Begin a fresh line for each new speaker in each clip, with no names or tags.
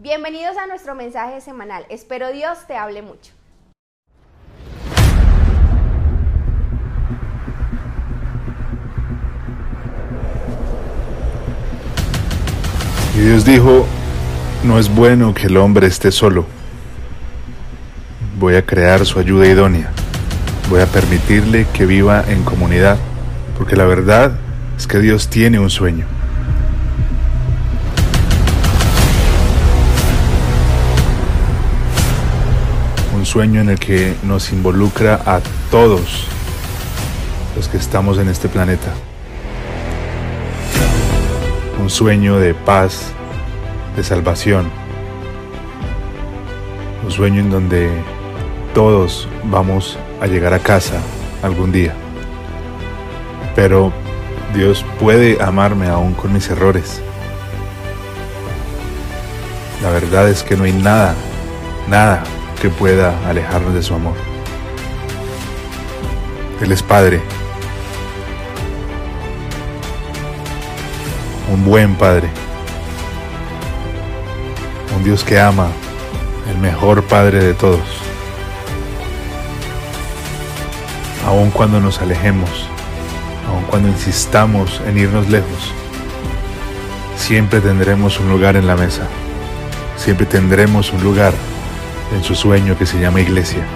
Bienvenidos a nuestro mensaje semanal. Espero Dios te hable mucho.
Y Dios dijo, no es bueno que el hombre esté solo. Voy a crear su ayuda idónea. Voy a permitirle que viva en comunidad, porque la verdad es que Dios tiene un sueño. Sueño en el que nos involucra a todos los que estamos en este planeta. Un sueño de paz, de salvación. Un sueño en donde todos vamos a llegar a casa algún día. Pero Dios puede amarme aún con mis errores. La verdad es que no hay nada, nada que pueda alejarnos de su amor. Él es Padre. Un buen Padre. Un Dios que ama, el mejor Padre de todos. Aun cuando nos alejemos, aun cuando insistamos en irnos lejos, siempre tendremos un lugar en la mesa. Siempre tendremos un lugar en su sueño que se llama iglesia.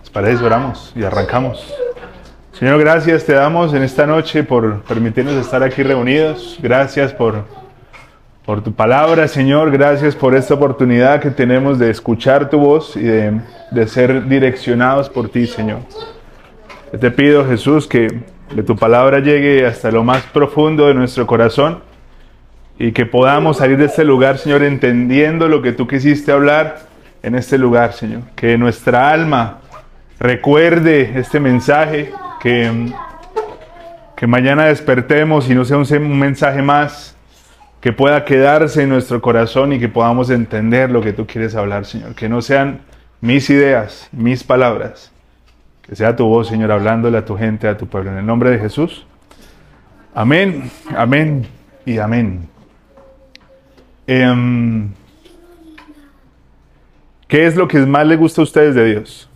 ¿Les parece? Oramos y arrancamos. Señor, gracias te damos en esta noche por permitirnos estar aquí reunidos. Gracias por, por tu palabra, Señor. Gracias por esta oportunidad que tenemos de escuchar tu voz y de, de ser direccionados por ti, Señor. Te pido, Jesús, que, que tu palabra llegue hasta lo más profundo de nuestro corazón y que podamos salir de este lugar, Señor, entendiendo lo que tú quisiste hablar en este lugar, Señor. Que nuestra alma recuerde este mensaje, que, que mañana despertemos y no sea un mensaje más que pueda quedarse en nuestro corazón y que podamos entender lo que tú quieres hablar, Señor. Que no sean mis ideas, mis palabras, que sea tu voz, Señor, hablándole a tu gente, a tu pueblo. En el nombre de Jesús. Amén, amén y amén. Eh, ¿Qué es lo que más le gusta a ustedes de Dios?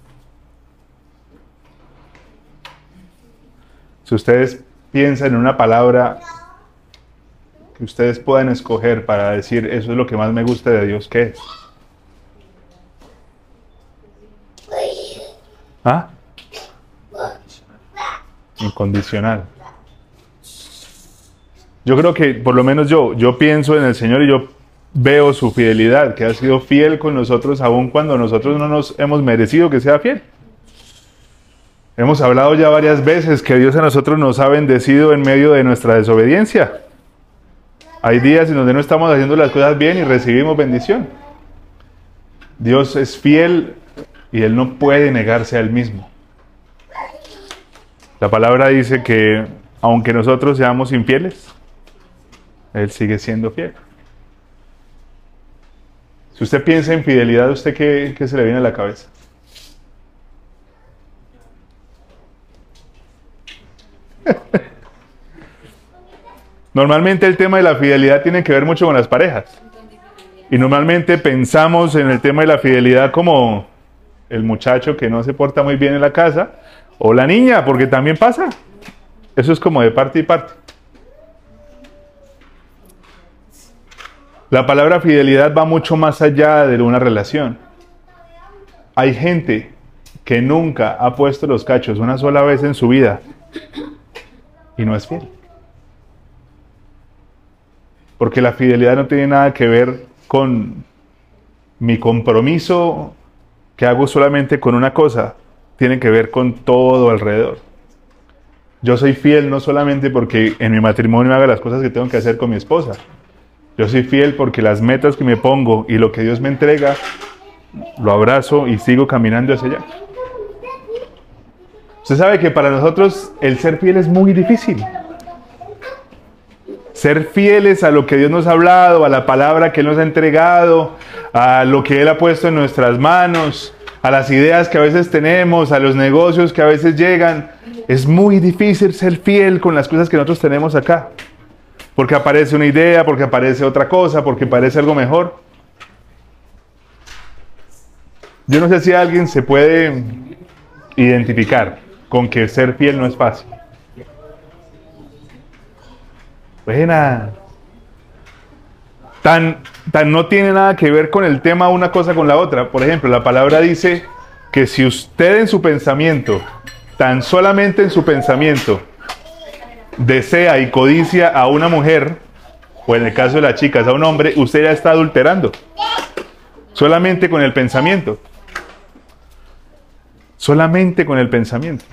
Si ustedes piensan en una palabra que ustedes puedan escoger para decir eso es lo que más me gusta de Dios, ¿qué es? ¿Ah? Incondicional. Yo creo que por lo menos yo, yo pienso en el Señor y yo veo su fidelidad, que ha sido fiel con nosotros aun cuando nosotros no nos hemos merecido que sea fiel. Hemos hablado ya varias veces que Dios a nosotros nos ha bendecido en medio de nuestra desobediencia. Hay días en donde no estamos haciendo las cosas bien y recibimos bendición. Dios es fiel y Él no puede negarse a Él mismo. La palabra dice que aunque nosotros seamos infieles, Él sigue siendo fiel. Si usted piensa en fidelidad, ¿usted qué, qué se le viene a la cabeza? Normalmente el tema de la fidelidad tiene que ver mucho con las parejas. Y normalmente pensamos en el tema de la fidelidad como el muchacho que no se porta muy bien en la casa o la niña, porque también pasa. Eso es como de parte y parte. La palabra fidelidad va mucho más allá de una relación. Hay gente que nunca ha puesto los cachos una sola vez en su vida y no es fiel. Porque la fidelidad no tiene nada que ver con mi compromiso que hago solamente con una cosa, tiene que ver con todo alrededor. Yo soy fiel no solamente porque en mi matrimonio haga las cosas que tengo que hacer con mi esposa, yo soy fiel porque las metas que me pongo y lo que Dios me entrega, lo abrazo y sigo caminando hacia allá. Usted sabe que para nosotros el ser fiel es muy difícil. Ser fieles a lo que Dios nos ha hablado, a la palabra que Él nos ha entregado, a lo que Él ha puesto en nuestras manos, a las ideas que a veces tenemos, a los negocios que a veces llegan. Es muy difícil ser fiel con las cosas que nosotros tenemos acá porque aparece una idea, porque aparece otra cosa, porque parece algo mejor. Yo no sé si alguien se puede identificar con que ser fiel no es fácil. Buena. Tan, tan no tiene nada que ver con el tema una cosa con la otra. Por ejemplo, la palabra dice que si usted en su pensamiento, tan solamente en su pensamiento, desea y codicia a una mujer, o en el caso de las chicas a un hombre, usted ya está adulterando. Solamente con el pensamiento. Solamente con el pensamiento.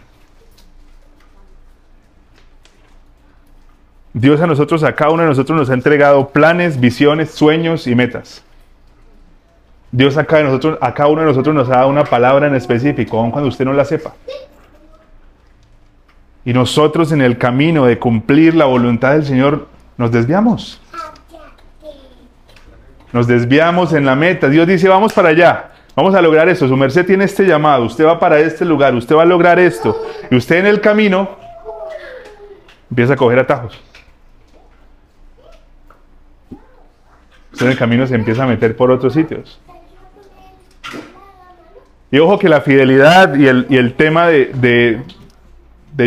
Dios a nosotros, a cada uno de nosotros nos ha entregado planes, visiones, sueños y metas. Dios a cada, nosotros, a cada uno de nosotros nos ha dado una palabra en específico, aun cuando usted no la sepa. Y nosotros en el camino de cumplir la voluntad del Señor nos desviamos. Nos desviamos en la meta. Dios dice, vamos para allá. Vamos a lograr esto. Su merced tiene este llamado. Usted va para este lugar. Usted va a lograr esto. Y usted en el camino empieza a coger atajos. Usted en el camino se empieza a meter por otros sitios. Y ojo que la fidelidad y el, y el tema de, de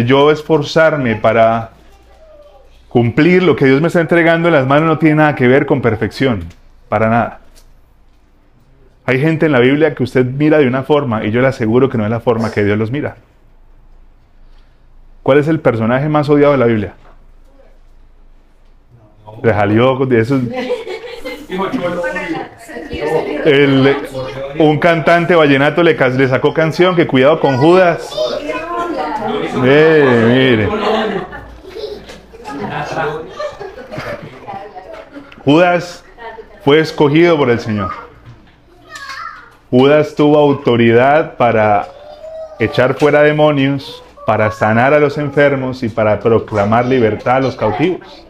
yo esforzarme para cumplir lo que Dios me está entregando en las manos no tiene nada que ver con perfección, para nada. Hay gente en la Biblia que usted mira de una forma y yo le aseguro que no es la forma que Dios los mira. ¿Cuál es el personaje más odiado de la Biblia? Le salió de esos. El- un cantante vallenato le sacó canción que cuidado con Judas. Mire, mire. Judas fue escogido por el Señor. Judas tuvo autoridad para echar fuera demonios, para sanar a los enfermos y para proclamar libertad a los cautivos.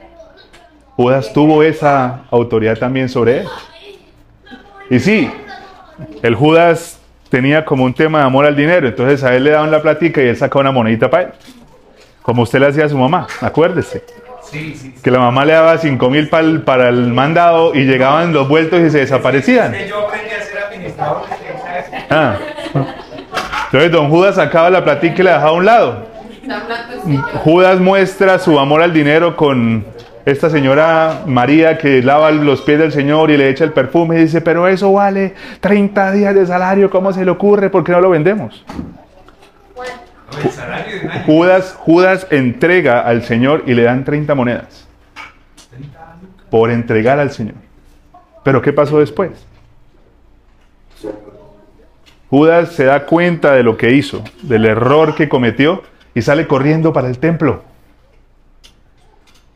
Judas tuvo esa autoridad también sobre él. Y sí, el Judas tenía como un tema de amor al dinero, entonces a él le daban la platica y él sacaba una monedita para él. Como usted le hacía a su mamá, acuérdese.
Sí, sí.
Que la mamá le daba 5 mil para el mandado y llegaban los vueltos y se desaparecían.
Yo aprendí a ser administrador de
Ah. Entonces don Judas sacaba la platica y la dejaba a un lado. Judas muestra su amor al dinero con esta señora María que lava los pies del Señor y le echa el perfume y dice, pero eso vale 30 días de salario, ¿cómo se le ocurre? ¿Por qué no lo vendemos? Judas, Judas entrega al Señor y le dan 30 monedas por entregar al Señor. Pero ¿qué pasó después? Judas se da cuenta de lo que hizo, del error que cometió y sale corriendo para el templo.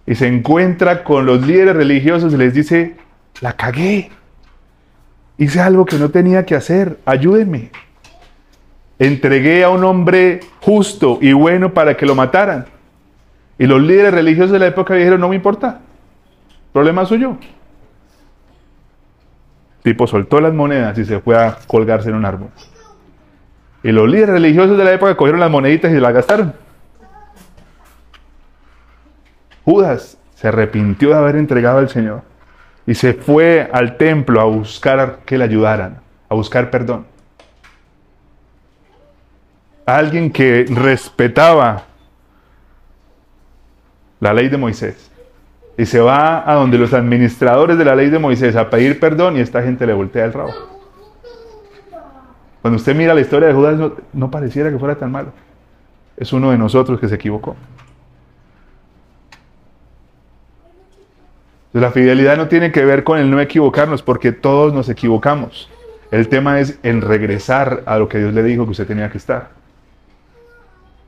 Y se encuentra con los líderes religiosos y les dice, la cagué. Hice algo que no tenía que hacer, ayúdenme. Entregué a un hombre justo y bueno para que lo mataran. Y los líderes religiosos de la época dijeron, no me importa, problema suyo. Tipo soltó las monedas y se fue a colgarse en un árbol. Y los líderes religiosos de la época cogieron las moneditas y las gastaron. Judas se arrepintió de haber entregado al Señor y se fue al templo a buscar que le ayudaran, a buscar perdón. Alguien que respetaba la ley de Moisés y se va a donde los administradores de la ley de Moisés a pedir perdón y esta gente le voltea el rabo. Cuando usted mira la historia de Judas no, no pareciera que fuera tan malo. Es uno de nosotros que se equivocó. La fidelidad no tiene que ver con el no equivocarnos, porque todos nos equivocamos. El tema es en regresar a lo que Dios le dijo que usted tenía que estar.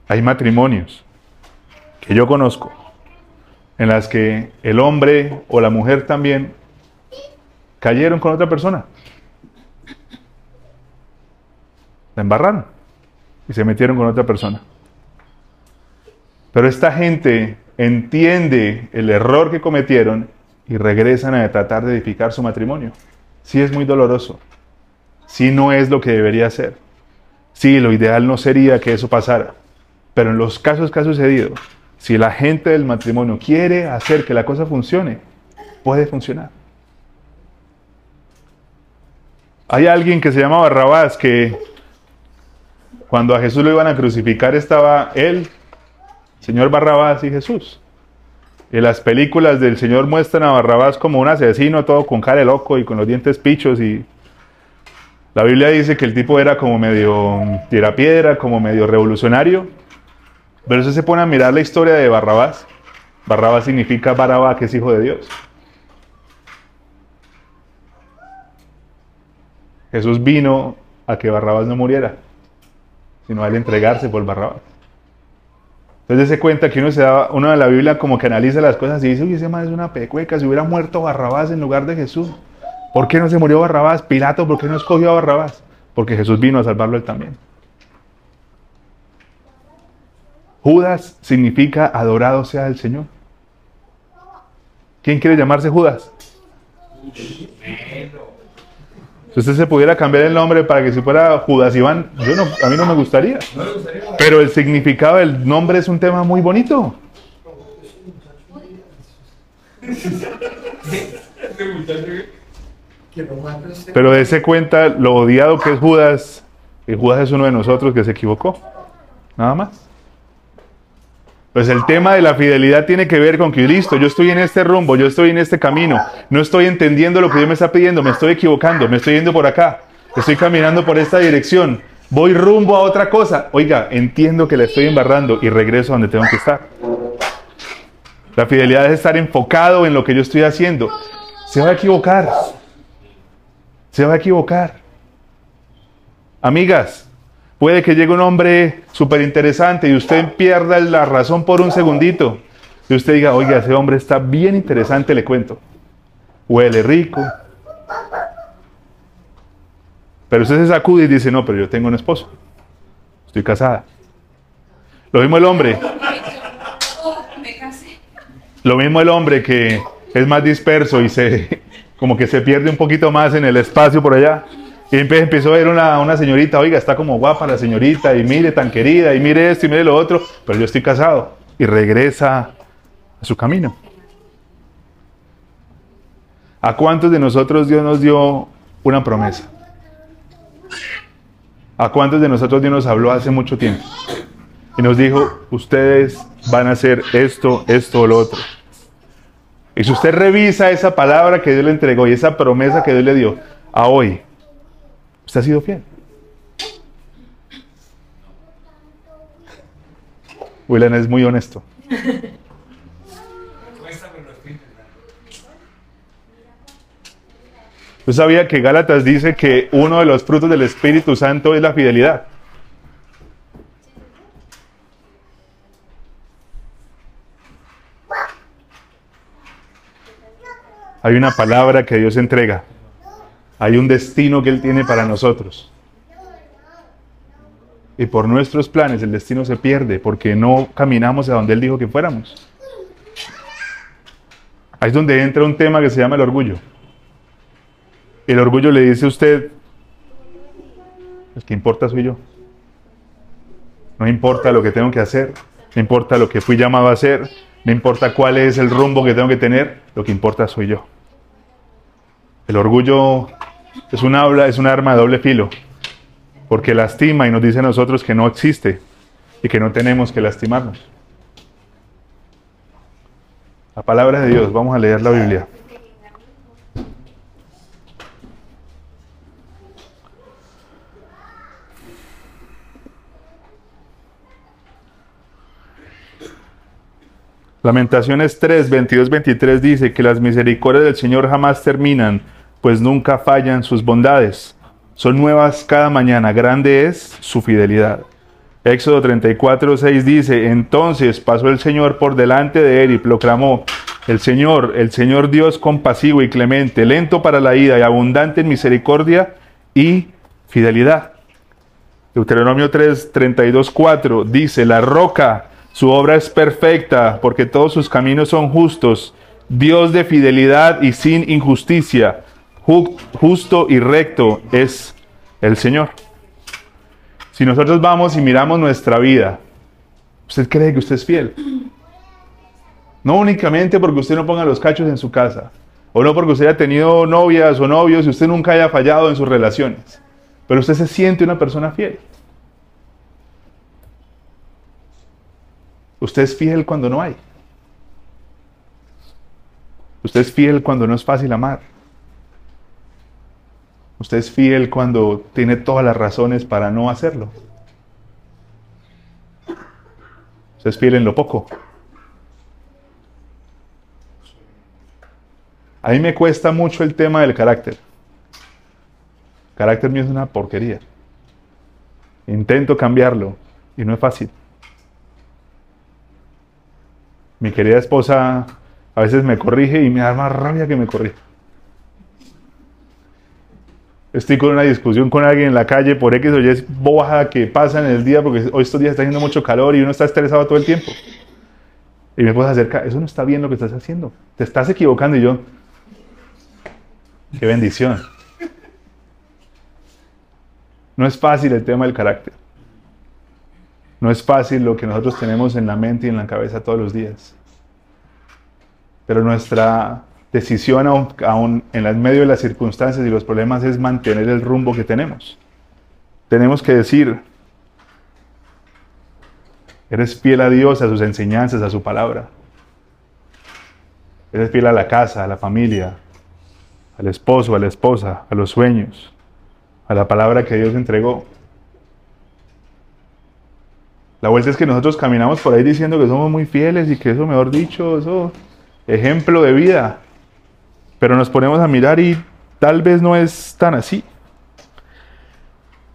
Hay matrimonios que yo conozco en las que el hombre o la mujer también cayeron con otra persona. La embarraron y se metieron con otra persona. Pero esta gente entiende el error que cometieron y regresan a tratar de edificar su matrimonio. Sí es muy doloroso. Sí no es lo que debería ser. Sí, lo ideal no sería que eso pasara. Pero en los casos que ha sucedido, si la gente del matrimonio quiere hacer que la cosa funcione, puede funcionar. Hay alguien que se llama Barrabás que cuando a Jesús lo iban a crucificar estaba él, señor Barrabás y Jesús. Y las películas del Señor muestran a Barrabás como un asesino, todo con cara de loco y con los dientes pichos. Y la Biblia dice que el tipo era como medio tirapiedra, como medio revolucionario. Pero usted se pone a mirar la historia de Barrabás. Barrabás significa Barabá, que es hijo de Dios. Jesús vino a que Barrabás no muriera, sino a él entregarse por Barrabás. Entonces se cuenta que uno se da, uno de la Biblia como que analiza las cosas y dice, uy, ese man es una pecueca, si hubiera muerto Barrabás en lugar de Jesús. ¿Por qué no se murió Barrabás? Pilato, ¿por qué no escogió a Barrabás? Porque Jesús vino a salvarlo él también. Judas significa adorado sea el Señor. ¿Quién quiere llamarse Judas? Si usted se pudiera cambiar el nombre para que si fuera Judas Iván, yo no, a mí no me gustaría. Pero el significado del nombre es un tema muy bonito. Pero dése cuenta lo odiado que es Judas. Y Judas es uno de nosotros que se equivocó. Nada más. Pues el tema de la fidelidad tiene que ver con que, listo, yo estoy en este rumbo, yo estoy en este camino, no estoy entendiendo lo que Dios me está pidiendo, me estoy equivocando, me estoy yendo por acá. Estoy caminando por esta dirección. Voy rumbo a otra cosa. Oiga, entiendo que le estoy embarrando y regreso a donde tengo que estar. La fidelidad es estar enfocado en lo que yo estoy haciendo. Se va a equivocar. Se va a equivocar. Amigas, puede que llegue un hombre súper interesante y usted pierda la razón por un segundito. Y usted diga, oiga, ese hombre está bien interesante, le cuento. Huele rico. Pero usted se sacude y dice, no, pero yo tengo un esposo. Estoy casada. Lo mismo el hombre. Lo mismo el hombre que es más disperso y se como que se pierde un poquito más en el espacio por allá. Y empezó a ver una, una señorita, oiga, está como guapa la señorita, y mire tan querida, y mire esto y mire lo otro, pero yo estoy casado. Y regresa a su camino. ¿A cuántos de nosotros Dios nos dio una promesa? ¿A cuántos de nosotros Dios nos habló hace mucho tiempo? Y nos dijo, ustedes van a hacer esto, esto o lo otro. Y si usted revisa esa palabra que Dios le entregó y esa promesa que Dios le dio a hoy, usted ha sido fiel. William es muy honesto. Yo sabía que Gálatas dice que uno de los frutos del Espíritu Santo es la fidelidad. Hay una palabra que Dios entrega. Hay un destino que Él tiene para nosotros. Y por nuestros planes el destino se pierde porque no caminamos a donde Él dijo que fuéramos. Ahí es donde entra un tema que se llama el orgullo. El orgullo le dice a usted, el que importa soy yo. No importa lo que tengo que hacer, no importa lo que fui llamado a hacer, no importa cuál es el rumbo que tengo que tener, lo que importa soy yo. El orgullo es un habla, es un arma de doble filo, porque lastima y nos dice a nosotros que no existe y que no tenemos que lastimarnos. La palabra de Dios, vamos a leer la Biblia. Lamentaciones 3, 22, 23 dice que las misericordias del Señor jamás terminan, pues nunca fallan sus bondades. Son nuevas cada mañana, grande es su fidelidad. Éxodo 34, 6 dice, entonces pasó el Señor por delante de él y proclamó, el Señor, el Señor Dios compasivo y clemente, lento para la ida y abundante en misericordia y fidelidad. Deuteronomio 3, 32, 4 dice, la roca, su obra es perfecta porque todos sus caminos son justos, Dios de fidelidad y sin injusticia, justo y recto es el Señor. Si nosotros vamos y miramos nuestra vida, ¿usted cree que usted es fiel? No únicamente porque usted no ponga los cachos en su casa, o no porque usted haya tenido novias o novios y usted nunca haya fallado en sus relaciones, pero usted se siente una persona fiel. Usted es fiel cuando no hay. Usted es fiel cuando no es fácil amar. Usted es fiel cuando tiene todas las razones para no hacerlo. Usted es fiel en lo poco. A mí me cuesta mucho el tema del carácter. El carácter mío es una porquería. Intento cambiarlo y no es fácil. Mi querida esposa a veces me corrige y me da más rabia que me corrige. Estoy con una discusión con alguien en la calle por X o Y boja que pasa en el día porque hoy estos días está haciendo mucho calor y uno está estresado todo el tiempo. Y me puedes acercar, eso no está bien lo que estás haciendo. Te estás equivocando y yo, qué bendición. No es fácil el tema del carácter. No es fácil lo que nosotros tenemos en la mente y en la cabeza todos los días. Pero nuestra decisión aún, en el medio de las circunstancias y los problemas es mantener el rumbo que tenemos. Tenemos que decir, eres fiel a Dios, a sus enseñanzas, a su palabra. Eres fiel a la casa, a la familia, al esposo, a la esposa, a los sueños, a la palabra que Dios entregó. La vuelta es que nosotros caminamos por ahí diciendo que somos muy fieles y que eso, mejor dicho, eso, ejemplo de vida. Pero nos ponemos a mirar y tal vez no es tan así.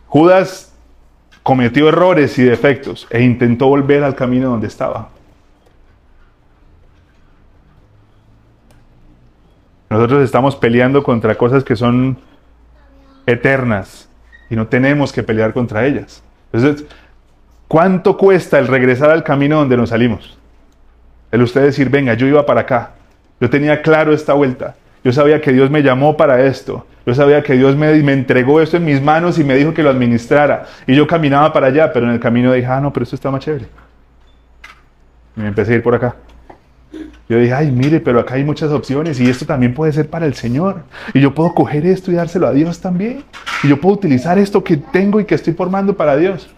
Judas cometió errores y defectos e intentó volver al camino donde estaba. Nosotros estamos peleando contra cosas que son eternas y no tenemos que pelear contra ellas. Entonces, ¿cuánto cuesta el regresar al camino donde nos salimos? El usted decir, venga, yo iba para acá, yo tenía claro esta vuelta, yo sabía que Dios me llamó para esto, yo sabía que Dios me, entregó esto en mis manos y me dijo que lo administrara, y yo caminaba para allá, pero en el camino dije, ah, no, pero esto está más chévere. Y me empecé a ir por acá. Yo dije, ay, mire, pero acá hay muchas opciones y esto también puede ser para el Señor. Y yo puedo coger esto y dárselo a Dios también. Y yo puedo utilizar esto que tengo y que estoy formando para Dios.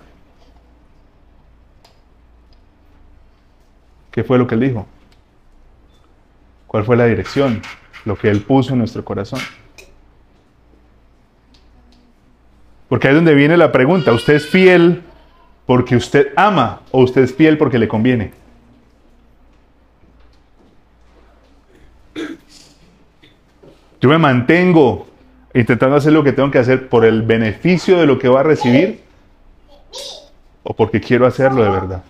¿Qué fue lo que él dijo? ¿Cuál fue la dirección? Lo que él puso en nuestro corazón. Porque ahí es donde viene la pregunta. ¿Usted es fiel porque usted ama o usted es fiel porque le conviene? Yo me mantengo intentando hacer lo que tengo que hacer por el beneficio de lo que va a recibir o porque quiero hacerlo de verdad.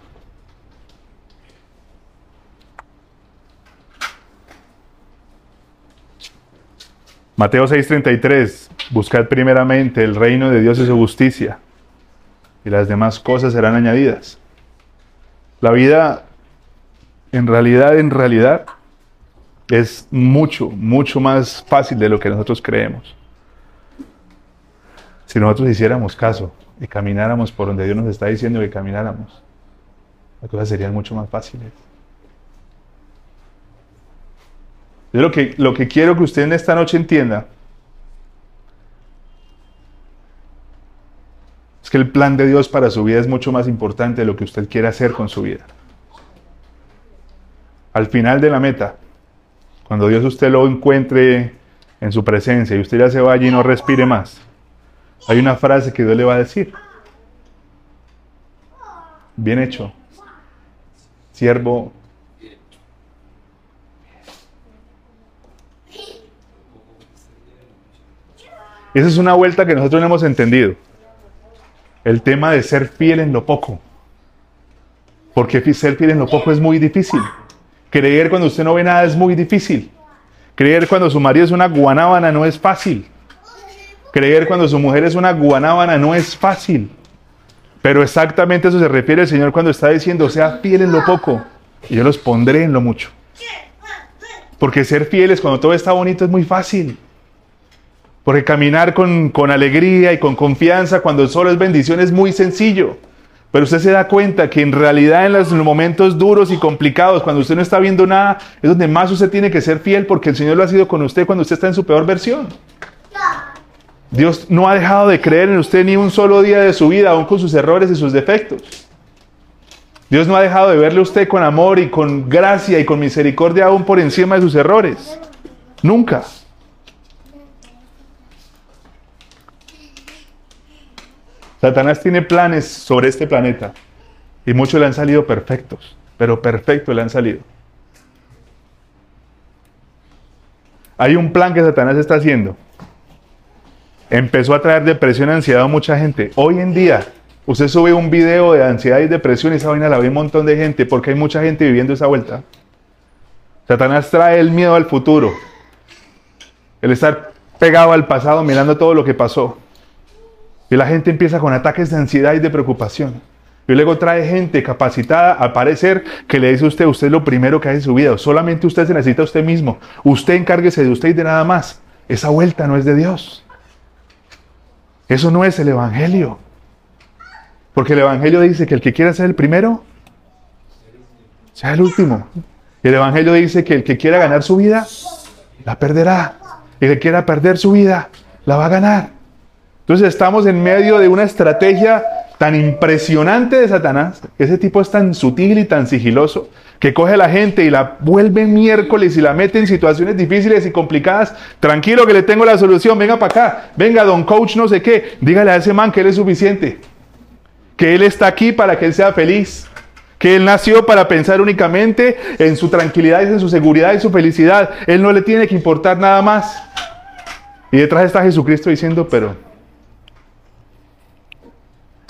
Mateo 6:33, buscad primeramente el reino de Dios y su justicia, y las demás cosas serán añadidas. La vida, en realidad, en realidad, es mucho, mucho más fácil de lo que nosotros creemos. Si nosotros hiciéramos caso y camináramos por donde Dios nos está diciendo que camináramos, las cosas serían mucho más fáciles. Yo lo que, lo que quiero que usted en esta noche entienda es que el plan de Dios para su vida es mucho más importante de lo que usted quiere hacer con su vida. Al final de la meta, cuando Dios usted lo encuentre en su presencia y usted ya se vaya y no respire más, hay una frase que Dios le va a decir. Bien hecho. Siervo. Esa es una vuelta que nosotros no hemos entendido. El tema de ser fiel en lo poco. Porque ser fiel en lo poco es muy difícil. Creer cuando usted no ve nada es muy difícil. Creer cuando su marido es una guanábana no es fácil. Creer cuando su mujer es una guanábana no es fácil. Pero exactamente eso se refiere el Señor cuando está diciendo, sea fiel en lo poco y yo los pondré en lo mucho. Porque ser fieles cuando todo está bonito es muy fácil. Porque caminar con, con alegría y con confianza cuando solo es bendición es muy sencillo. Pero usted se da cuenta que en realidad en los momentos duros y complicados, cuando usted no está viendo nada, es donde más usted tiene que ser fiel porque el Señor lo ha sido con usted cuando usted está en su peor versión. Dios no ha dejado de creer en usted ni un solo día de su vida, aún con sus errores y sus defectos. Dios no ha dejado de verle a usted con amor y con gracia y con misericordia aún por encima de sus errores. Nunca. Satanás tiene planes sobre este planeta y muchos le han salido perfectos, pero perfectos le han salido. Hay un plan que Satanás está haciendo. Empezó a traer depresión y ansiedad a mucha gente. Hoy en día, usted sube un video de ansiedad y depresión y esa vaina la ve un montón de gente porque hay mucha gente viviendo esa vuelta. Satanás trae el miedo al futuro, el estar pegado al pasado mirando todo lo que pasó. Y la gente empieza con ataques de ansiedad y de preocupación. Y luego trae gente capacitada a parecer que le dice a usted, usted es lo primero que hace en su vida. Solamente usted se necesita a usted mismo. Usted encárguese de usted y de nada más. Esa vuelta no es de Dios. Eso no es el Evangelio. Porque el Evangelio dice que el que quiera ser el primero, sea el último. Y el Evangelio dice que el que quiera ganar su vida, la perderá. Y el que quiera perder su vida, la va a ganar. Entonces estamos en medio de una estrategia tan impresionante de Satanás, ese tipo es tan sutil y tan sigiloso, que coge a la gente y la vuelve miércoles y la mete en situaciones difíciles y complicadas. Tranquilo que le tengo la solución, venga para acá, venga don coach no sé qué, dígale a ese man que él es suficiente, que él está aquí para que él sea feliz, que él nació para pensar únicamente en su tranquilidad, en su seguridad y su felicidad. Él no le tiene que importar nada más. Y detrás está Jesucristo diciendo, pero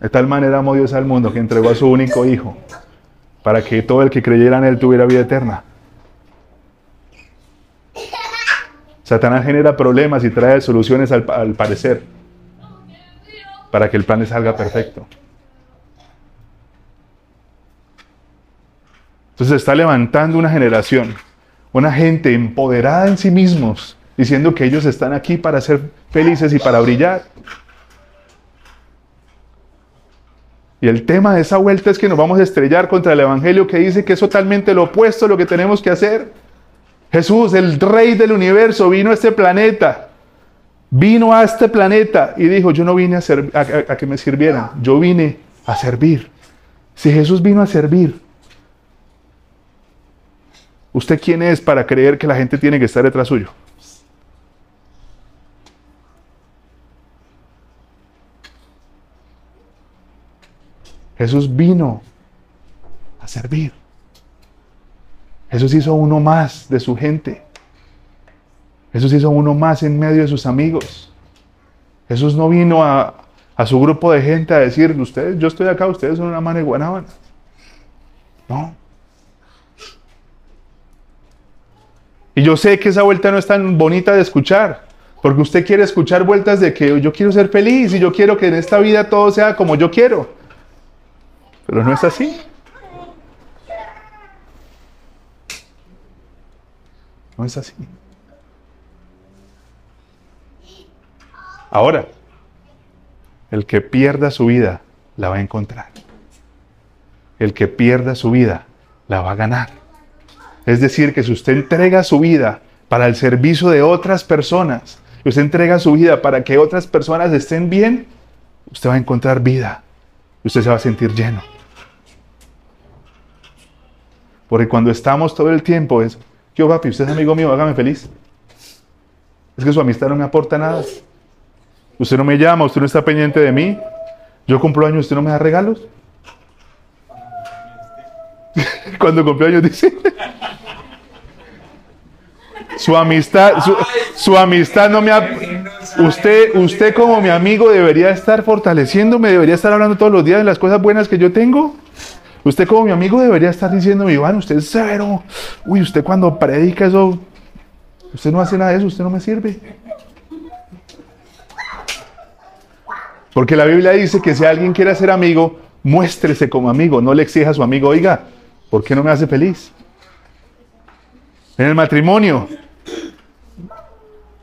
de tal manera amó Dios al mundo que entregó a su único Hijo para que todo el que creyera en Él tuviera vida eterna. Satanás genera problemas y trae soluciones al, parecer para que el plan le salga perfecto. Entonces está levantando una generación, una gente empoderada en sí mismos, diciendo que ellos están aquí para ser felices y para brillar. Y el tema de esa vuelta es que nos vamos a estrellar contra el Evangelio que dice que es totalmente lo opuesto a lo que tenemos que hacer. Jesús, el rey del universo, vino a este planeta. Vino a este planeta y dijo, yo no vine a, a, a que me sirvieran, yo vine a servir. Si Jesús vino a servir, ¿usted quién es para creer que la gente tiene que estar detrás suyo? Jesús vino a servir. Jesús hizo uno más de su gente. Jesús hizo uno más en medio de sus amigos. Jesús no vino a, a su grupo de gente a decir, ustedes, yo estoy acá, ustedes son una mano de. No. Y yo sé que esa vuelta no es tan bonita de escuchar, porque usted quiere escuchar vueltas de que yo quiero ser feliz y yo quiero que en esta vida todo sea como yo quiero. Pero no es así. No es así. Ahora, el que pierda su vida la va a encontrar. El que pierda su vida la va a ganar. Es decir, que si usted entrega su vida para el servicio de otras personas, y usted entrega su vida para que otras personas estén bien, usted va a encontrar vida. Usted se va a sentir lleno. Porque cuando estamos todo el tiempo es, yo papi, usted es amigo mío, hágame feliz. Es que su amistad no me aporta nada. Usted no me llama, usted no está pendiente de mí. Yo cumplo años, usted no me da regalos. cuando cumplo años dice. su amistad, su, su, amistad no me ha... Usted, usted como mi amigo debería estar fortaleciéndome, debería estar hablando todos los días de las cosas buenas que yo tengo. Usted como mi amigo debería estar diciéndome, Iván, usted es severo. Uy, usted cuando predica eso, usted no hace nada de eso, usted no me sirve. Porque la Biblia dice que si alguien quiere ser amigo, muéstrese como amigo, no le exija a su amigo, oiga, ¿por qué no me hace feliz? En el matrimonio,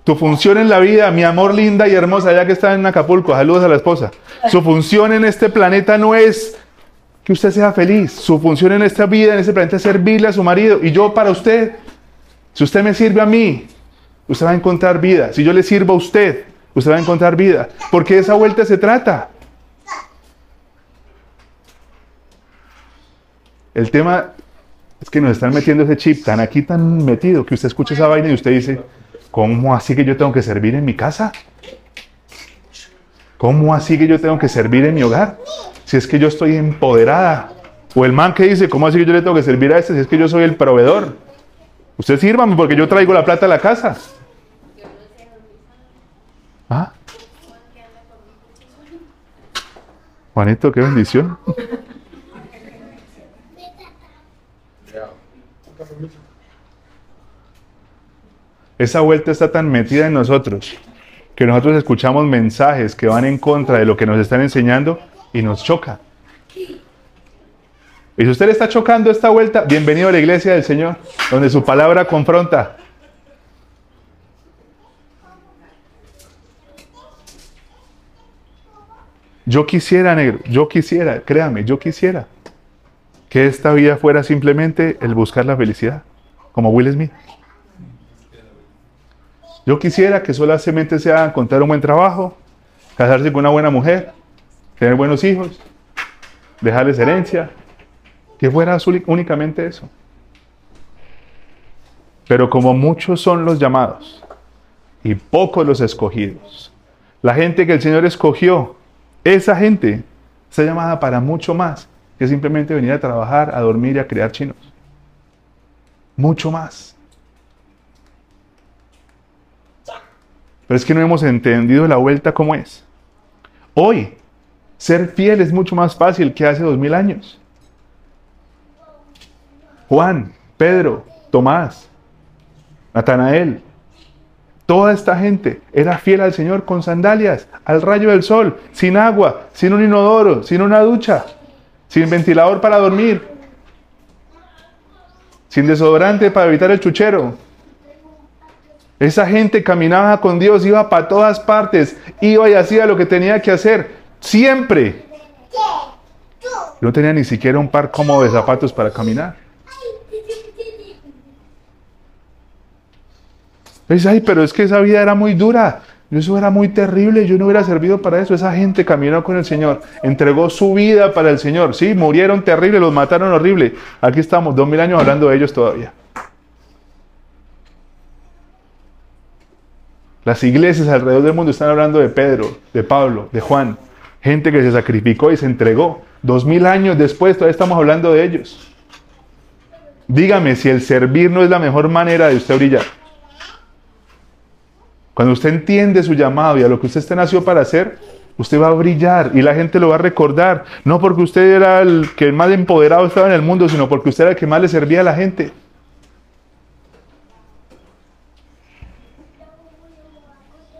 tu función en la vida, mi amor linda y hermosa, ya que está en Acapulco, saludos a la esposa. Su función en este planeta no es que usted sea feliz. Su función en esta vida, en este planeta, es servirle a su marido. Y yo para usted, si usted me sirve a mí, usted va a encontrar vida. Si yo le sirvo a usted, usted va a encontrar vida. Porque de esa vuelta se trata. El tema es que nos están metiendo ese chip tan aquí, tan metido, que usted escucha esa vaina y usted dice, ¿cómo así que yo tengo que servir en mi casa? ¿Cómo así que yo tengo que servir en mi hogar? Si es que yo estoy empoderada. O el man que dice, ¿cómo así que yo le tengo que servir a este si es que yo soy el proveedor? Usted sírvame porque yo traigo la plata a la casa. ¿Ah? Juanito, qué bendición. Esa vuelta está tan metida en nosotros que nosotros escuchamos mensajes que van en contra de lo que nos están enseñando y nos choca. Y si usted le está chocando esta vuelta, bienvenido a la iglesia del Señor, donde su palabra confronta. Yo quisiera, negro, yo quisiera, créame, yo quisiera que esta vida fuera simplemente el buscar la felicidad, como Will Smith. Yo quisiera que solamente sea encontrar un buen trabajo, casarse con una buena mujer, tener buenos hijos, dejarles herencia, que fuera únicamente eso. Pero como muchos son los llamados y pocos los escogidos, la gente que el Señor escogió, esa gente está llamada para mucho más que simplemente venir a trabajar, a dormir y a criar chinos. Mucho más. Pero es que no hemos entendido la vuelta como es. Hoy, ser fiel es mucho más fácil que hace dos mil años. Juan, Pedro, Tomás, Natanael, toda esta gente era fiel al Señor con sandalias, al rayo del sol, sin agua, sin un inodoro, sin una ducha, sin ventilador para dormir, sin desodorante para evitar el chuchero. Esa gente caminaba con Dios, iba para todas partes, iba y hacía lo que tenía que hacer, siempre. No tenía ni siquiera un par cómodo de zapatos para caminar. Dice, ay, pero es que esa vida era muy dura. Eso era muy terrible, yo no hubiera servido para eso. Esa gente caminó con el Señor, entregó su vida para el Señor. Sí, murieron terrible, los mataron horrible. Aquí estamos, dos mil años hablando de ellos todavía. Las iglesias alrededor del mundo están hablando de Pedro, de Pablo, de Juan. Gente que se sacrificó y se entregó. Dos mil años después todavía estamos hablando de ellos. Dígame si el servir no es la mejor manera de usted brillar. Cuando usted entiende su llamado y a lo que usted nació para hacer, usted va a brillar y la gente lo va a recordar. No porque usted era el que más empoderado estaba en el mundo, sino porque usted era el que más le servía a la gente.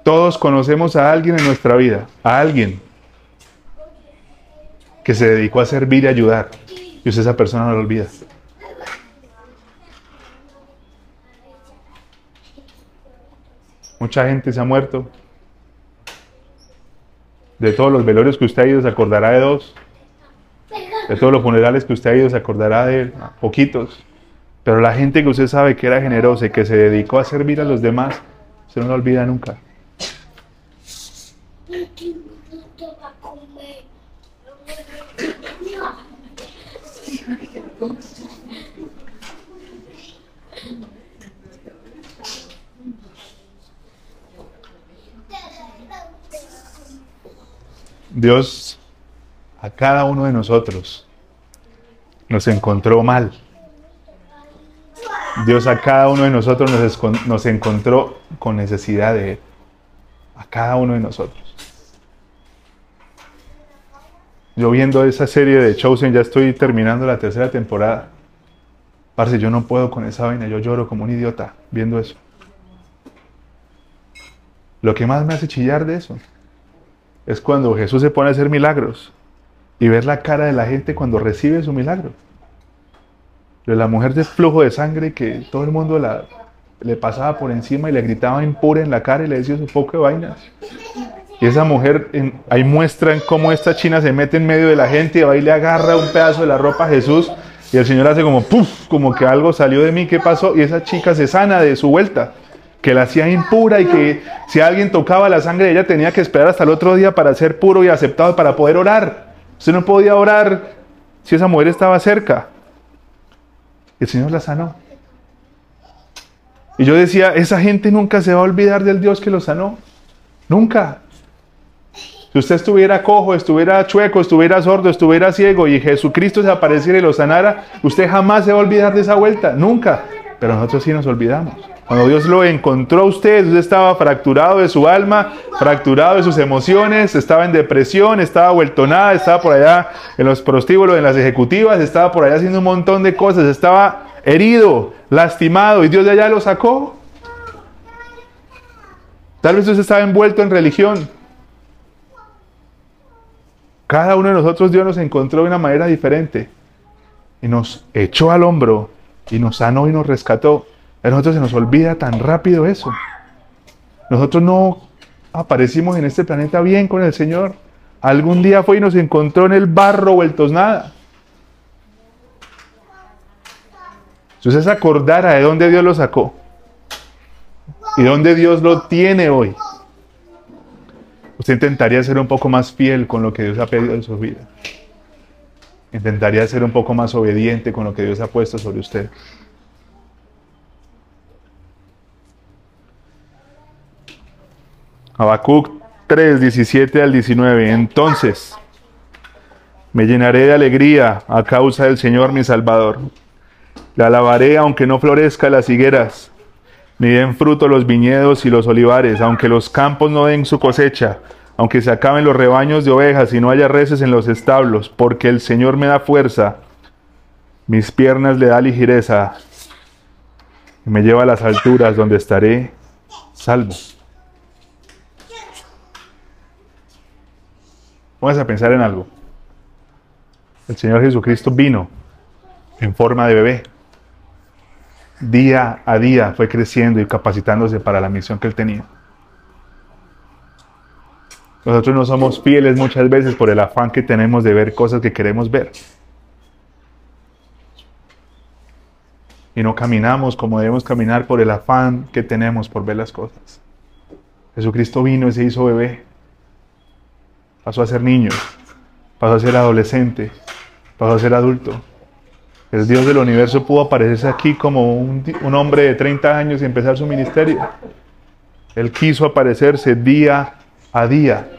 Todos conocemos a alguien en nuestra vida, a alguien que se dedicó a servir y ayudar. Y usted esa persona no lo olvida. Mucha gente se ha muerto. De todos los velorios que usted ha ido se acordará de dos. De todos los funerales que usted ha ido se acordará de poquitos. Pero la gente que usted sabe que era generosa y que se dedicó a servir a los demás, se no lo olvida nunca. Dios a cada uno de nosotros nos encontró mal. Dios a cada uno de nosotros nos, encontró con necesidad de Él. A cada uno de nosotros. Yo viendo esa serie de Chosen, ya estoy terminando la tercera temporada. Parce, yo no puedo con esa vaina, yo lloro como un idiota viendo eso. Lo que más me hace chillar de eso es cuando Jesús se pone a hacer milagros y ver la cara de la gente cuando recibe su milagro. De la mujer de flujo de sangre que todo el mundo le pasaba por encima y le gritaba impura en la cara y le decía su poco de vainas. Y esa mujer, ahí muestran cómo esta china se mete en medio de la gente y va y le agarra un pedazo de la ropa a Jesús y el Señor hace como puff, como que algo salió de mí, ¿qué pasó? Y esa chica se sana de su vuelta que la hacía impura y que si alguien tocaba la sangre ella tenía que esperar hasta el otro día para ser puro y aceptado para poder orar. Usted no podía orar si esa mujer estaba cerca. El Señor la sanó. Y yo decía, esa gente nunca se va a olvidar del Dios que lo sanó. Nunca. Si usted estuviera cojo, estuviera chueco, estuviera sordo, estuviera ciego y Jesucristo se apareciera y lo sanara, usted jamás se va a olvidar de esa vuelta. Nunca. Pero nosotros sí nos olvidamos. Cuando Dios lo encontró a usted, usted estaba fracturado de su alma, fracturado de sus emociones, estaba en depresión, estaba vuelto nada, estaba por allá en los prostíbulos, en las ejecutivas, estaba por allá haciendo un montón de cosas, estaba herido, lastimado y Dios de allá lo sacó. Tal vez usted estaba envuelto en religión. Cada uno de nosotros Dios nos encontró de una manera diferente y nos echó al hombro y nos sanó y nos rescató. A nosotros se nos olvida tan rápido eso. Nosotros no aparecimos en este planeta bien con el Señor. Algún día fue y nos encontró en el barro vueltos nada. Si usted se acordara de dónde Dios lo sacó y dónde Dios lo tiene hoy, usted intentaría ser un poco más fiel con lo que Dios ha pedido en su vida. Intentaría ser un poco más obediente con lo que Dios ha puesto sobre usted. Habacuc 3, 17 al 19. Entonces me llenaré de alegría a causa del Señor mi Salvador. Le alabaré aunque no florezca las higueras, ni den fruto los viñedos y los olivares, aunque los campos no den su cosecha, aunque se acaben los rebaños de ovejas y no haya reces en los establos, porque el Señor me da fuerza, mis piernas le da ligereza, y me lleva a las alturas donde estaré salvo. Vamos a pensar en algo. El Señor Jesucristo vino en forma de bebé. Día a día fue creciendo y capacitándose para la misión que él tenía. Nosotros no somos fieles muchas veces por el afán que tenemos de ver cosas que queremos ver. Y no caminamos como debemos caminar por el afán que tenemos por ver las cosas. Jesucristo vino y se hizo bebé. Pasó a ser niño. Pasó a ser adolescente. Pasó a ser adulto. El Dios del universo pudo aparecerse aquí como un, hombre de 30 años y empezar su ministerio. Él quiso aparecerse día a día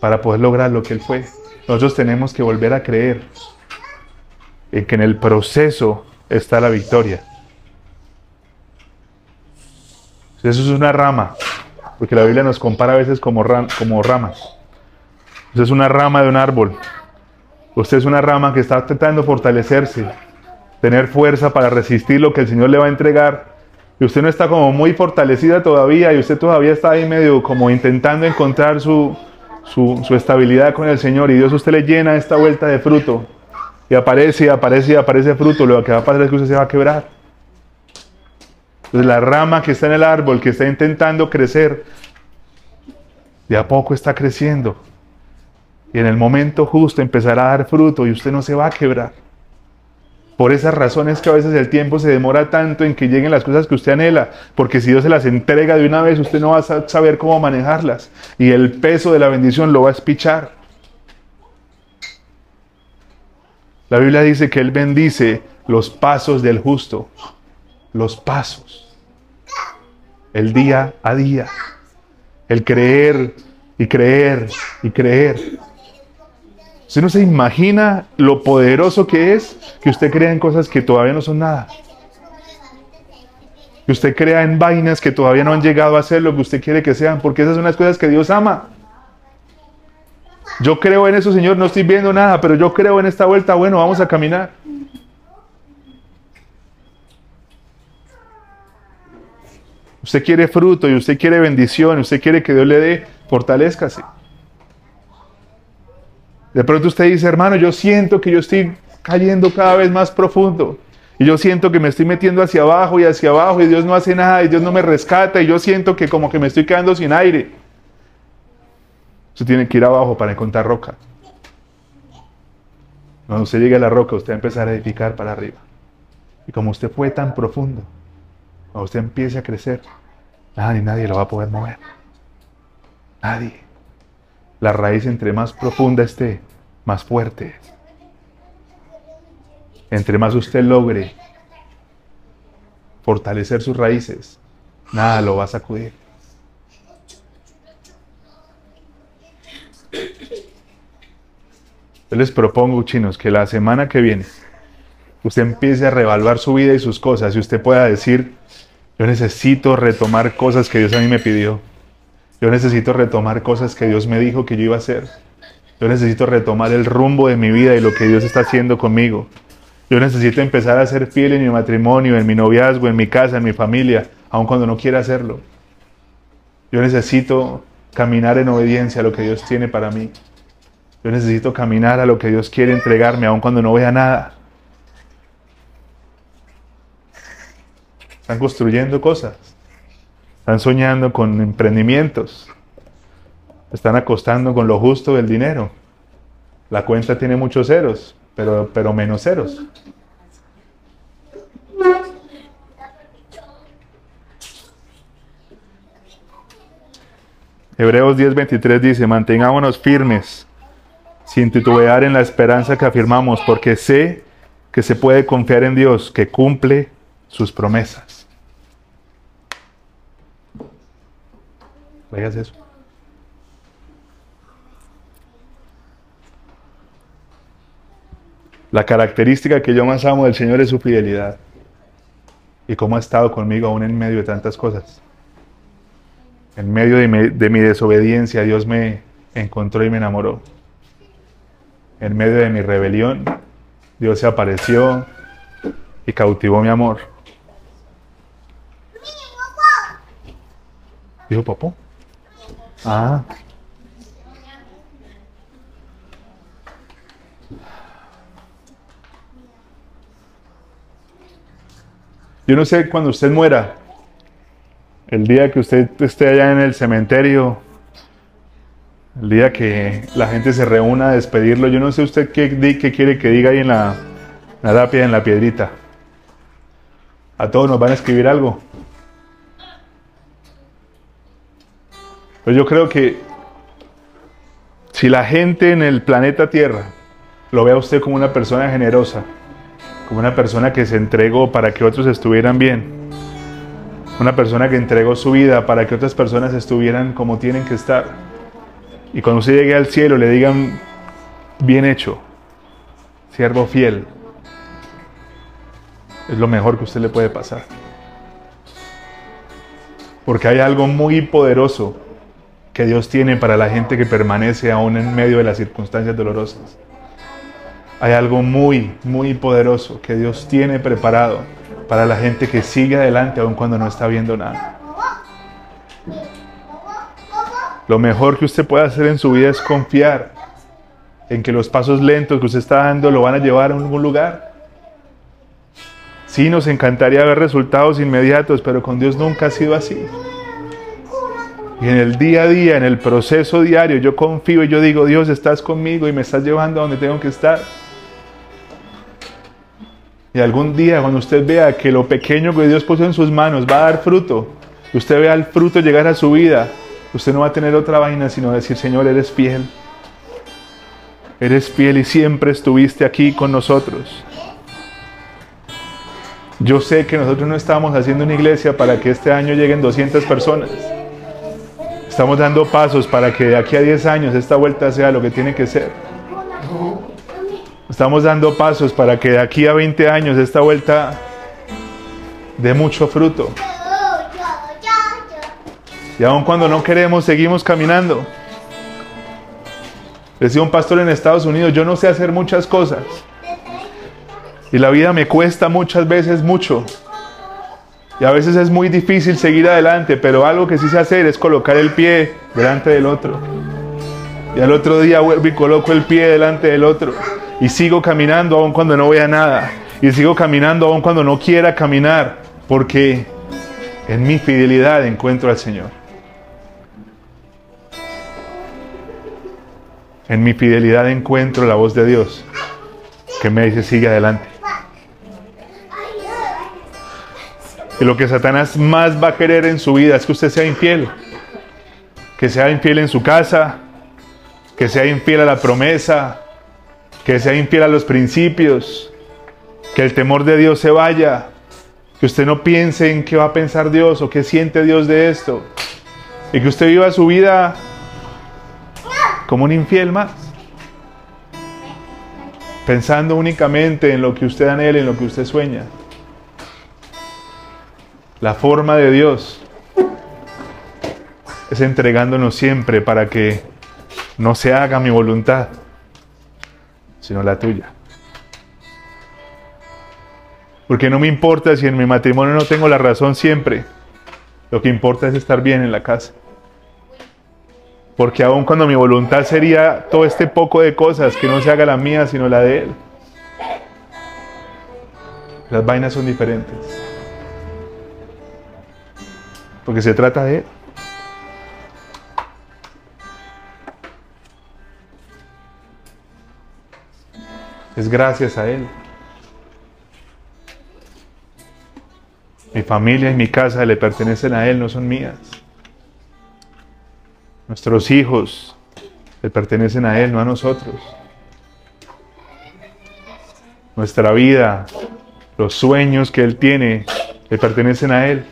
para poder lograr lo que Él fue. Nosotros tenemos que volver a creer en que en el proceso está la victoria. Eso es una rama, porque la Biblia nos compara a veces como ramas. Usted es una rama de un árbol. Usted es una rama que está tratando fortalecerse, tener fuerza para resistir lo que el Señor le va a entregar. Y usted no está como muy fortalecida todavía y usted todavía está ahí medio como intentando encontrar su, su, estabilidad con el Señor. Y Dios usted le llena esta vuelta de fruto y aparece aparece y aparece fruto, lo que va a pasar es que usted se va a quebrar. Entonces la rama que está en el árbol, que está intentando crecer, de a poco está creciendo. Y en el momento justo empezará a dar fruto y usted no se va a quebrar. Por esas razones que a veces el tiempo se demora tanto en que lleguen las cosas que usted anhela, porque si Dios se las entrega de una vez, usted no va a saber cómo manejarlas y el peso de la bendición lo va a espichar. La Biblia dice que Él bendice los pasos del justo, los pasos, el día a día, el creer y creer y creer. Usted no se imagina lo poderoso que es que usted crea en cosas que todavía no son nada. Que usted crea en vainas que todavía no han llegado a ser lo que usted quiere que sean, porque esas son las cosas que Dios ama. Yo creo en eso, Señor, no estoy viendo nada, pero yo creo en esta vuelta, bueno, vamos a caminar. Usted quiere fruto y usted quiere bendición, usted quiere que Dios le dé, fortalezcase. De pronto usted dice, hermano, yo siento que yo estoy cayendo cada vez más profundo. Y yo siento que me estoy metiendo hacia abajo y hacia abajo y Dios no hace nada y Dios no me rescata y yo siento que como que me estoy quedando sin aire. Usted tiene que ir abajo para encontrar roca. Cuando usted llegue a la roca, usted va a empezar a edificar para arriba. Y como usted fue tan profundo, cuando usted empiece a crecer, nada nadie lo va a poder mover. Nadie. La raíz entre más profunda esté, más fuerte. Entre más usted logre fortalecer sus raíces, nada lo va a sacudir. Yo les propongo, chinos, que la semana que viene usted empiece a revaluar su vida y sus cosas y usted pueda decir, yo necesito retomar cosas que Dios a mí me pidió. Yo necesito retomar cosas que Dios me dijo que yo iba a hacer. Yo necesito retomar el rumbo de mi vida y lo que Dios está haciendo conmigo. Yo necesito empezar a ser fiel en mi matrimonio, en mi noviazgo, en mi casa, en mi familia, aun cuando no quiera hacerlo. Yo necesito caminar en obediencia a lo que Dios tiene para mí. Yo necesito caminar a lo que Dios quiere entregarme, aun cuando no vea nada. Están construyendo cosas. Están soñando con emprendimientos. Están acostando con lo justo del dinero. La cuenta tiene muchos ceros, pero, pero menos ceros. Hebreos 10:23 dice, mantengámonos firmes sin titubear en la esperanza que afirmamos, porque sé que se puede confiar en Dios, que cumple sus promesas. No hagas eso. La característica que yo más amo del Señor es su fidelidad y cómo ha estado conmigo aún en medio de tantas cosas. En medio de mi, de mi, desobediencia Dios me encontró y me enamoró. En medio de mi rebelión Dios se apareció y cautivó mi amor. Dijo, papá, Ah. Yo no sé cuando usted muera, el día que usted esté allá en el cementerio, el día que la gente se reúna a despedirlo, yo no sé usted qué, qué quiere que diga ahí en la, en la lápida, en la piedrita. A todos nos van a escribir algo. Pues yo creo que si la gente en el planeta Tierra lo ve a usted como una persona generosa, como una persona que se entregó para que otros estuvieran bien, una persona que entregó su vida para que otras personas estuvieran como tienen que estar, y cuando usted llegue al cielo le digan, bien hecho, siervo fiel, es lo mejor que usted le puede pasar. Porque hay algo muy poderoso que Dios tiene para la gente que permanece aún en medio de las circunstancias dolorosas. Hay algo muy, muy poderoso que Dios tiene preparado para la gente que sigue adelante aun cuando no está viendo nada. Lo mejor que usted puede hacer en su vida es confiar en que los pasos lentos que usted está dando lo van a llevar a algún lugar. Sí, nos encantaría ver resultados inmediatos, pero con Dios nunca ha sido así. Y en el día a día, en el proceso diario, yo confío y yo digo, Dios, estás conmigo y me estás llevando a donde tengo que estar. Y algún día, cuando usted vea que lo pequeño que Dios puso en sus manos va a dar fruto, y usted vea el fruto llegar a su vida, usted no va a tener otra vaina sino decir, Señor, eres fiel. Eres fiel y siempre estuviste aquí con nosotros. Yo sé que nosotros no estamos haciendo una iglesia para que este año lleguen 200 personas. Estamos dando pasos para que de aquí a 10 años esta vuelta sea lo que tiene que ser. Estamos dando pasos para que de aquí a 20 años esta vuelta dé mucho fruto. Y aun cuando no queremos, seguimos caminando. Decía un pastor en Estados Unidos, yo no sé hacer muchas cosas. Y la vida me cuesta muchas veces mucho. Y a veces es muy difícil seguir adelante, pero algo que sí sé hacer es colocar el pie delante del otro. Y al otro día vuelvo y coloco el pie delante del otro. Y sigo caminando aun cuando no vea nada. Y sigo caminando aun cuando no quiera caminar. Porque en mi fidelidad encuentro al Señor. En mi fidelidad encuentro la voz de Dios que me dice sigue adelante. Y lo que Satanás más va a querer en su vida es que usted sea infiel. Que sea infiel en su casa, que sea infiel a la promesa, que sea infiel a los principios, que el temor de Dios se vaya, que usted no piense en qué va a pensar Dios o qué siente Dios de esto, y que usted viva su vida como un infiel más, pensando únicamente en lo que usted anhela, en lo que usted sueña. La forma de Dios es entregándonos siempre para que no se haga mi voluntad, sino la tuya. Porque no me importa si en mi matrimonio no tengo la razón siempre. Lo que importa es estar bien en la casa. Porque aun cuando mi voluntad sería todo este poco de cosas, que no se haga la mía, sino la de Él. Las vainas son diferentes. Porque se trata de. Es gracias a Él. Mi familia y mi casa le pertenecen a Él, no son mías. Nuestros hijos le pertenecen a Él, no a nosotros. Nuestra vida, los sueños que Él tiene, le pertenecen a Él.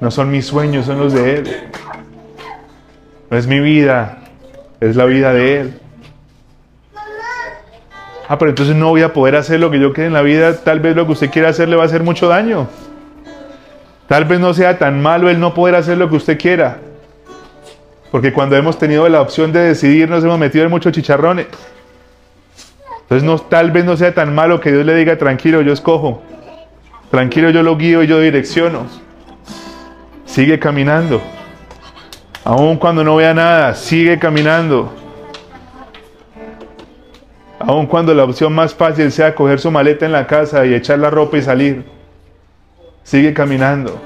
No son mis sueños, son los de Él. No es mi vida, es la vida de Él. Ah, pero entonces no voy a poder hacer lo que yo quiero en la vida. Tal vez lo que usted quiere hacer le va a hacer mucho daño. Tal vez no sea tan malo el no poder hacer lo que usted quiera. Porque cuando hemos tenido la opción de decidir nos hemos metido en muchos chicharrones. Entonces no, tal vez no sea tan malo que Dios le diga, tranquilo, yo escojo. Tranquilo, yo lo guío y yo direcciono. Sigue caminando. Aun cuando no vea nada, sigue caminando. Aun cuando la opción más fácil sea coger su maleta en la casa y echar la ropa y salir, sigue caminando.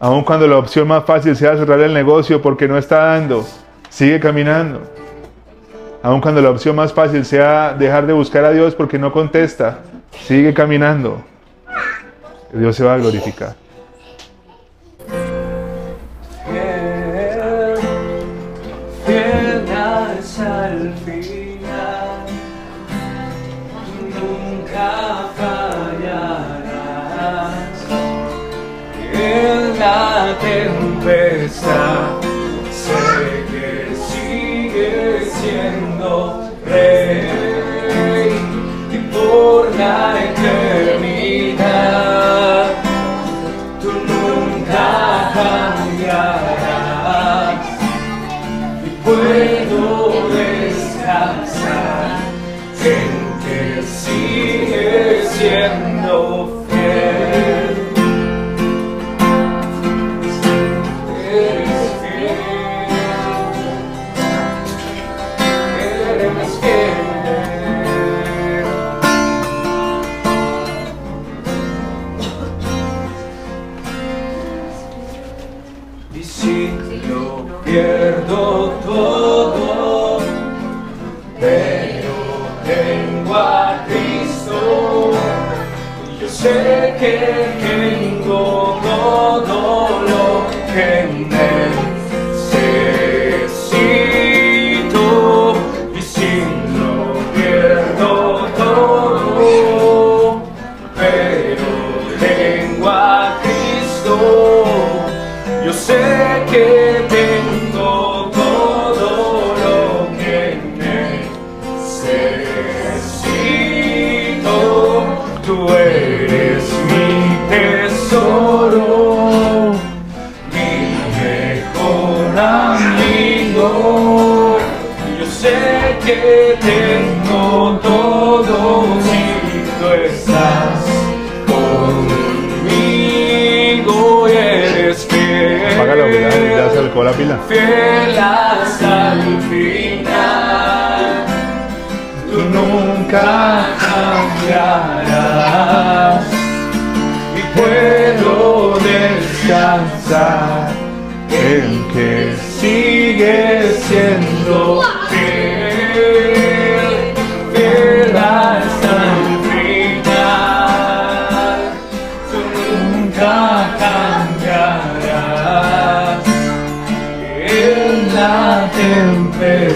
Aun cuando la opción más fácil sea cerrar el negocio porque no está dando, sigue caminando. Aun cuando la opción más fácil sea dejar de buscar a Dios porque no contesta, sigue caminando. Dios se va a glorificar.
Cambiarás y puedo descansar en que sigues siendo fiel, fiel hasta el final, nunca cambiarás en la tempestad.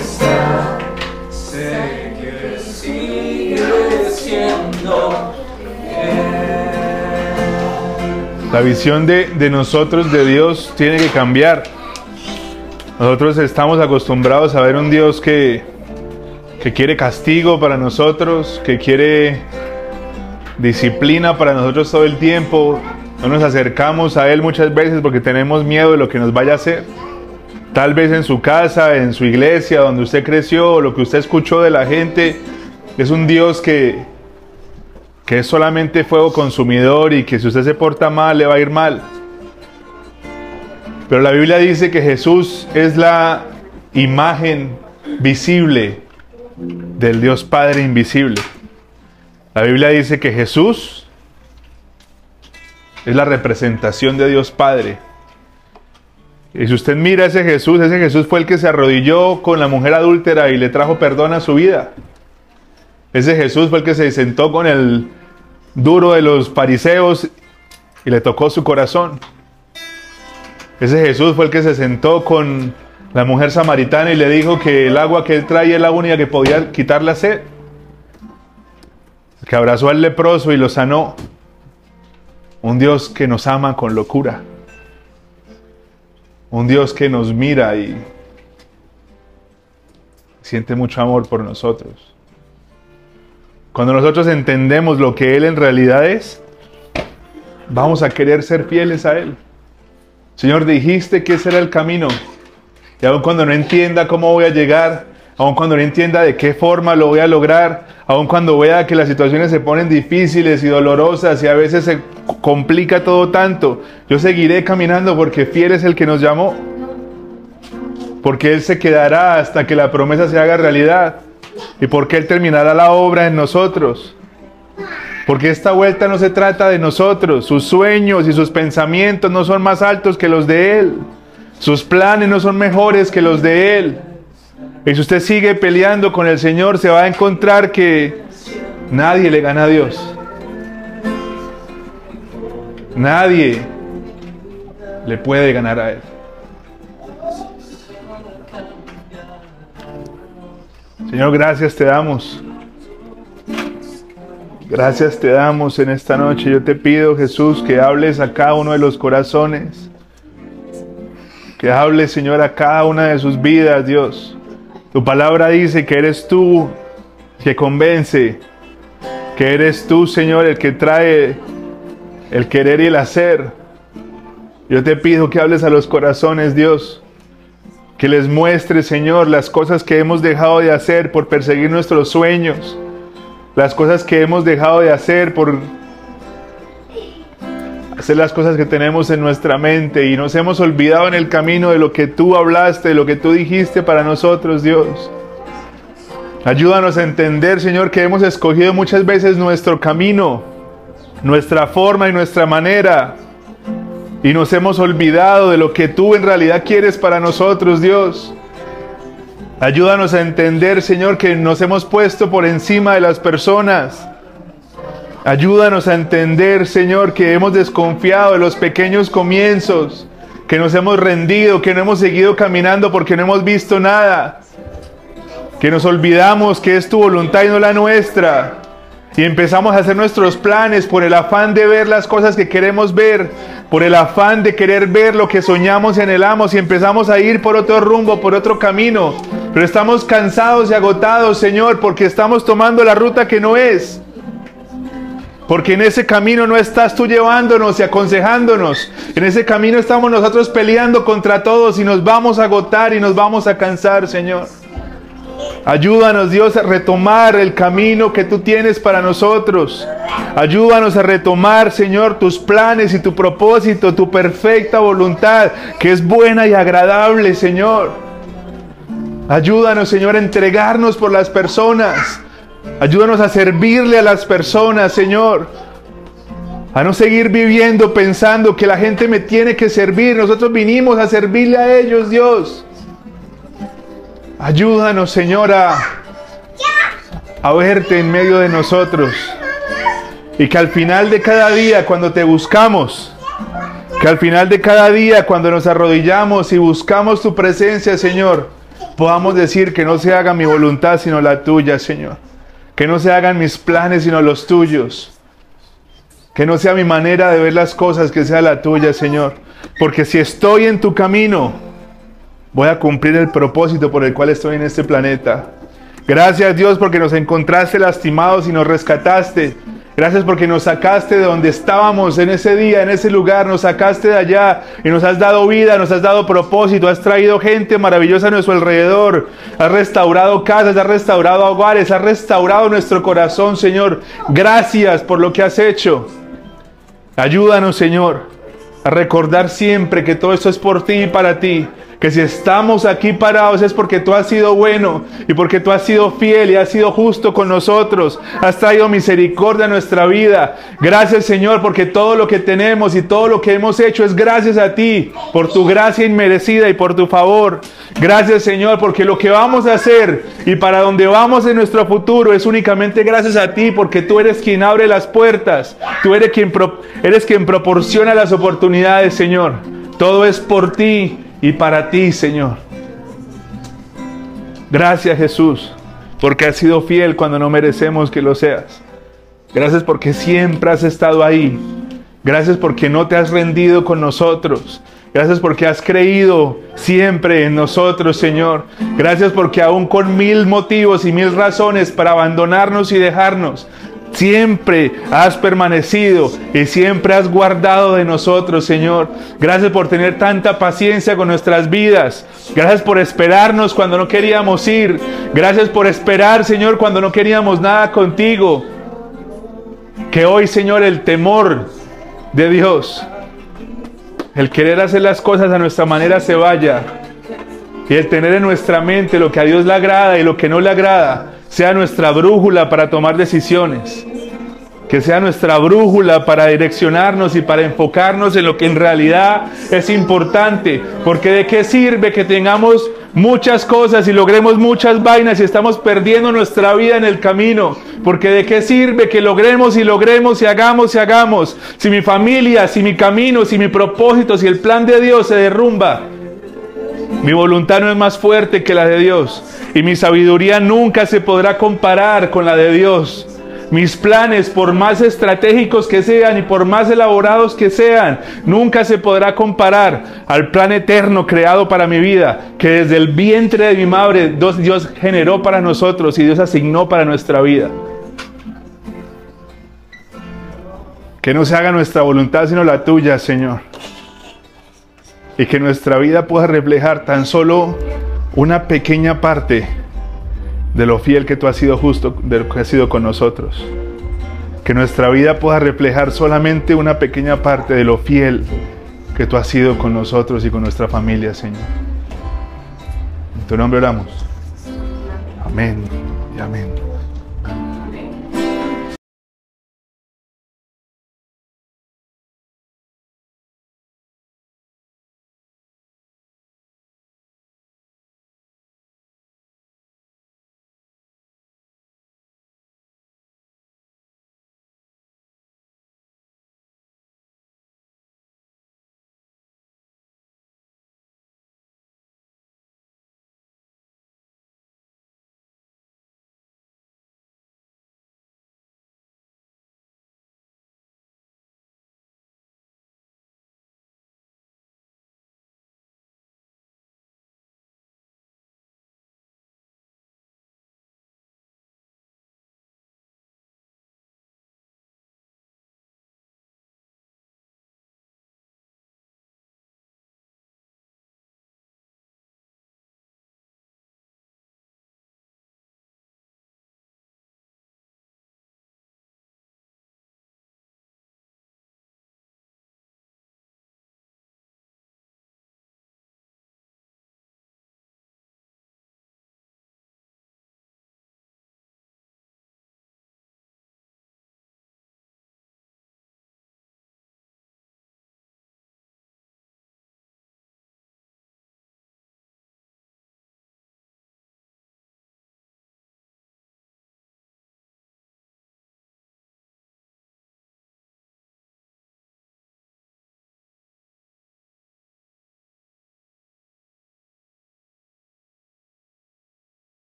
La visión de, nosotros de Dios tiene que cambiar. Nosotros estamos acostumbrados a ver un Dios que, que quiere castigo para nosotros, que quiere disciplina para nosotros todo el tiempo. No nos acercamos a Él muchas veces porque tenemos miedo de lo que nos vaya a hacer. Tal vez en su casa, en su iglesia, donde usted creció, lo que usted escuchó de la gente, es un Dios que, que es solamente fuego consumidor y que si usted se porta mal le va a ir mal. Pero la Biblia dice que Jesús es la imagen visible del Dios Padre invisible. La Biblia dice que Jesús es la representación de Dios Padre. Y si usted mira a ese Jesús, ese Jesús fue el que se arrodilló con la mujer adúltera y le trajo perdón a su vida. Ese Jesús fue el que se sentó con el duro de los fariseos y le tocó su corazón. Ese Jesús fue el que se sentó con la mujer samaritana y le dijo que el agua que él traía es la única que podía quitar la sed. Que abrazó al leproso y lo sanó. Un Dios que nos ama con locura. Un Dios que nos mira y siente mucho amor por nosotros. Cuando nosotros entendemos lo que Él en realidad es, vamos a querer ser fieles a Él. Señor, dijiste que ese era el camino. Y aun cuando no entienda cómo voy a llegar, aun cuando no entienda de qué forma lo voy a lograr, aun cuando vea que las situaciones se ponen difíciles y dolorosas y a veces se complica todo tanto, yo seguiré caminando porque fiel es el que nos llamó. Porque Él se quedará hasta que la promesa se haga realidad. Y porque Él terminará la obra en nosotros. Porque esta vuelta no se trata de nosotros. Sus sueños y sus pensamientos no son más altos que los de Él. Sus planes no son mejores que los de Él. Y si usted sigue peleando con el Señor, se va a encontrar que nadie le gana a Dios. Nadie le puede ganar a Él. Señor, gracias te damos. Gracias te damos en esta noche. Yo te pido, Jesús, que hables a cada uno de los corazones. Que hables, Señor, a cada una de sus vidas, Dios. Tu palabra dice que eres tú que convence, que eres tú, Señor, el que trae el querer y el hacer. Yo te pido que hables a los corazones, Dios. Que les muestres, Señor, las cosas que hemos dejado de hacer por perseguir nuestros sueños. Las cosas que hemos dejado de hacer por hacer las cosas que tenemos en nuestra mente y nos hemos olvidado en el camino de lo que tú hablaste, de lo que tú dijiste para nosotros, Dios. Ayúdanos a entender, Señor, que hemos escogido muchas veces nuestro camino, nuestra forma y nuestra manera. Y nos hemos olvidado de lo que tú en realidad quieres para nosotros, Dios. Ayúdanos a entender, Señor, que nos hemos puesto por encima de las personas Ayúdanos a entender, Señor, que hemos desconfiado de los pequeños comienzos, que nos hemos rendido, que no hemos seguido caminando porque no hemos visto nada, que nos olvidamos que es tu voluntad y no la nuestra. Y empezamos a hacer nuestros planes por el afán de ver las cosas que queremos ver, por el afán de querer ver lo que soñamos y anhelamos y empezamos a ir por otro rumbo, por otro camino. Pero estamos cansados y agotados, Señor, porque estamos tomando la ruta que no es. Porque en ese camino no estás tú llevándonos y aconsejándonos. En ese camino estamos nosotros peleando contra todos y nos vamos a agotar y nos vamos a cansar, Señor. Ayúdanos, Dios, a retomar el camino que tú tienes para nosotros. Ayúdanos a retomar, Señor, tus planes y tu propósito, tu perfecta voluntad, que es buena y agradable, Señor. Ayúdanos, Señor, a entregarnos por las personas Ayúdanos a servirle a las personas, Señor. A no seguir viviendo pensando que la gente me tiene que servir. Nosotros vinimos a servirle a ellos, Dios. Ayúdanos, Señora, a verte en medio de nosotros. Y que al final de cada día, cuando te buscamos, que al final de cada día, cuando nos arrodillamos y buscamos tu presencia, Señor, podamos decir que no se haga mi voluntad, sino la tuya, Señor. Que no se hagan mis planes sino los tuyos. Que no sea mi manera de ver las cosas, que sea la tuya, Señor. Porque si estoy en tu camino, voy a cumplir el propósito por el cual estoy en este planeta. Gracias Dios porque nos encontraste lastimados y nos rescataste. Gracias porque nos sacaste de donde estábamos en ese día, en ese lugar, nos sacaste de allá y nos has dado vida, nos has dado propósito, has traído gente maravillosa a nuestro alrededor, has restaurado casas, has restaurado hogares, has restaurado nuestro corazón, Señor. Gracias por lo que has hecho. Ayúdanos, Señor, a recordar siempre que todo esto es por ti y para ti que si estamos aquí parados es porque tú has sido bueno y porque tú has sido fiel y has sido justo con nosotros. Has traído misericordia a nuestra vida. Gracias Señor porque todo lo que tenemos y todo lo que hemos hecho es gracias a ti, por tu gracia inmerecida y por tu favor. Gracias Señor porque lo que vamos a hacer y para donde vamos en nuestro futuro es únicamente gracias a ti porque tú eres quien abre las puertas. Tú eres quien, eres quien proporciona las oportunidades Señor. Todo es por ti y para ti, Señor. Gracias Jesús, porque has sido fiel cuando no merecemos que lo seas. Gracias porque siempre has estado ahí. Gracias porque no te has rendido con nosotros. Gracias porque has creído siempre en nosotros, Señor. Gracias porque aún con mil motivos y mil razones para abandonarnos y dejarnos, Siempre has permanecido y siempre has guardado de nosotros, Señor. Gracias por tener tanta paciencia con nuestras vidas. Gracias por esperarnos cuando no queríamos ir. Gracias por esperar, Señor, cuando no queríamos nada contigo. Que hoy, Señor, el temor de Dios, el querer hacer las cosas a nuestra manera se vaya. Y el tener en nuestra mente lo que a Dios le agrada y lo que no le agrada sea nuestra brújula para tomar decisiones, que sea nuestra brújula para direccionarnos y para enfocarnos en lo que en realidad es importante, porque de qué sirve que tengamos muchas cosas y logremos muchas vainas y estamos perdiendo nuestra vida en el camino, porque de qué sirve que logremos y logremos y hagamos y hagamos, si mi familia, si mi camino, si mi propósito, si el plan de Dios se derrumba. Mi voluntad no es más fuerte que la de Dios y mi sabiduría nunca se podrá comparar con la de Dios. Mis planes, por más estratégicos que sean y por más elaborados que sean, nunca se podrá comparar al plan eterno creado para mi vida, que desde el vientre de mi madre Dios generó para nosotros y Dios asignó para nuestra vida. Que no se haga nuestra voluntad sino la tuya, Señor. Y que nuestra vida pueda reflejar tan solo una pequeña parte de lo fiel que tú has sido justo, de lo que has sido con nosotros. Que nuestra vida pueda reflejar solamente una pequeña parte de lo fiel que tú has sido con nosotros y con nuestra familia, Señor. En tu nombre oramos. Amén y amén.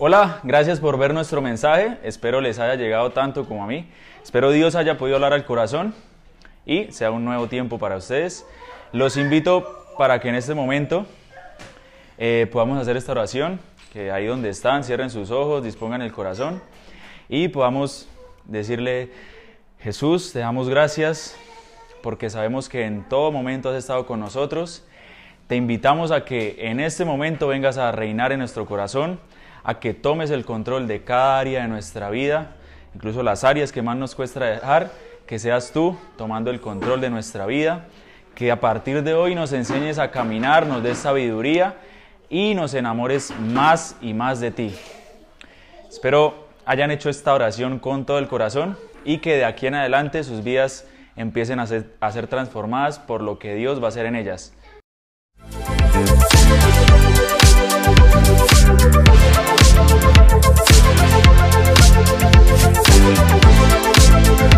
Hola, gracias por ver nuestro mensaje. Espero les haya llegado tanto como a mí. Espero Dios haya podido hablar al corazón y sea un nuevo tiempo para ustedes. Los invito para que en este momento eh, podamos hacer esta oración, que ahí donde están, cierren sus ojos, dispongan el corazón y podamos decirle, Jesús, te damos gracias porque sabemos que en todo momento has estado con nosotros. Te invitamos a que en este momento vengas a reinar en nuestro corazón, a que tomes el control de cada área de nuestra vida, incluso las áreas que más nos cuesta dejar, que seas tú tomando el control de nuestra vida, que a partir de hoy nos enseñes a caminar, nos des sabiduría y nos enamores más y más de ti. Espero hayan hecho esta oración con todo el corazón y que de aquí en adelante sus vidas empiecen a ser, a ser transformadas por lo que Dios va a hacer en ellas.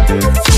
Música